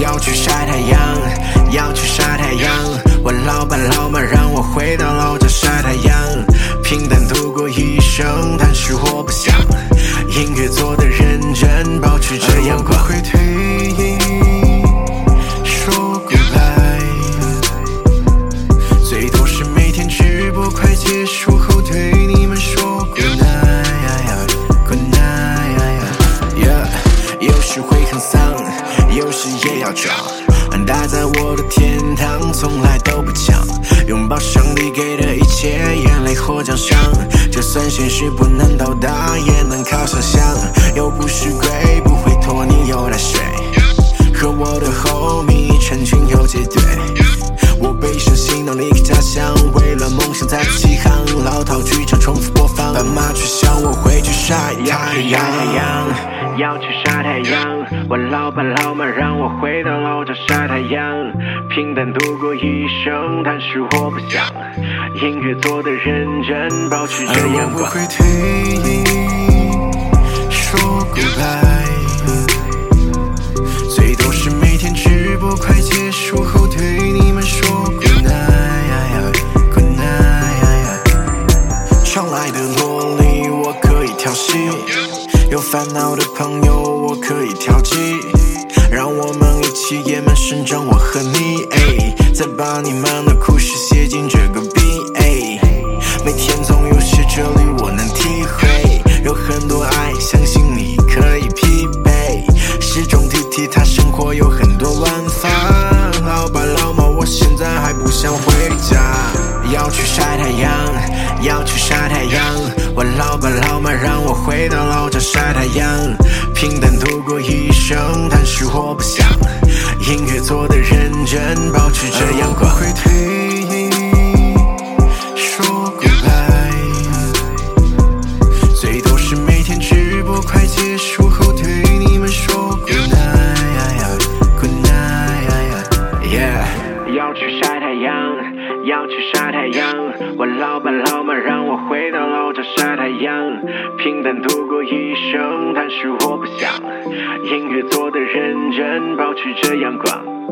要去晒太阳，要去晒太阳。我老爸老妈让我回到老家晒太阳，平淡度过一生，但是我不想。音乐做的认真，保持着阳光。会退役，说 goodbye，最多是每天直播快结束后对你们说 good night，good night，yeah。有时会很丧，有时也要装。待在我的天堂，从来都不抢。拥抱上帝给的一切，眼泪或奖赏。就算现实不能到达，也能靠想象。妈却想我回去晒太阳。要去晒太阳，我老爸老妈让我回到老家晒太阳，平淡度过一生，但是我不想。音乐做的认真，保持着阳光。我会退役，说 goodbye，调戏。有烦恼的朋友，我可以调剂，让我们一起野蛮生长，我和你，再把你们的故事写进这个 B，每天总要去晒太阳，要去晒太阳。我老爸老妈让我回到老家晒太阳，平淡度过一生，但是我不想。音乐做的认真，保持着阳光。我老爸老妈让我回到老家晒太阳，平淡度过一生，但是我不想。音乐做的认真，保持着阳光。